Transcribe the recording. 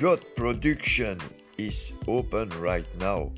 God production is open right now.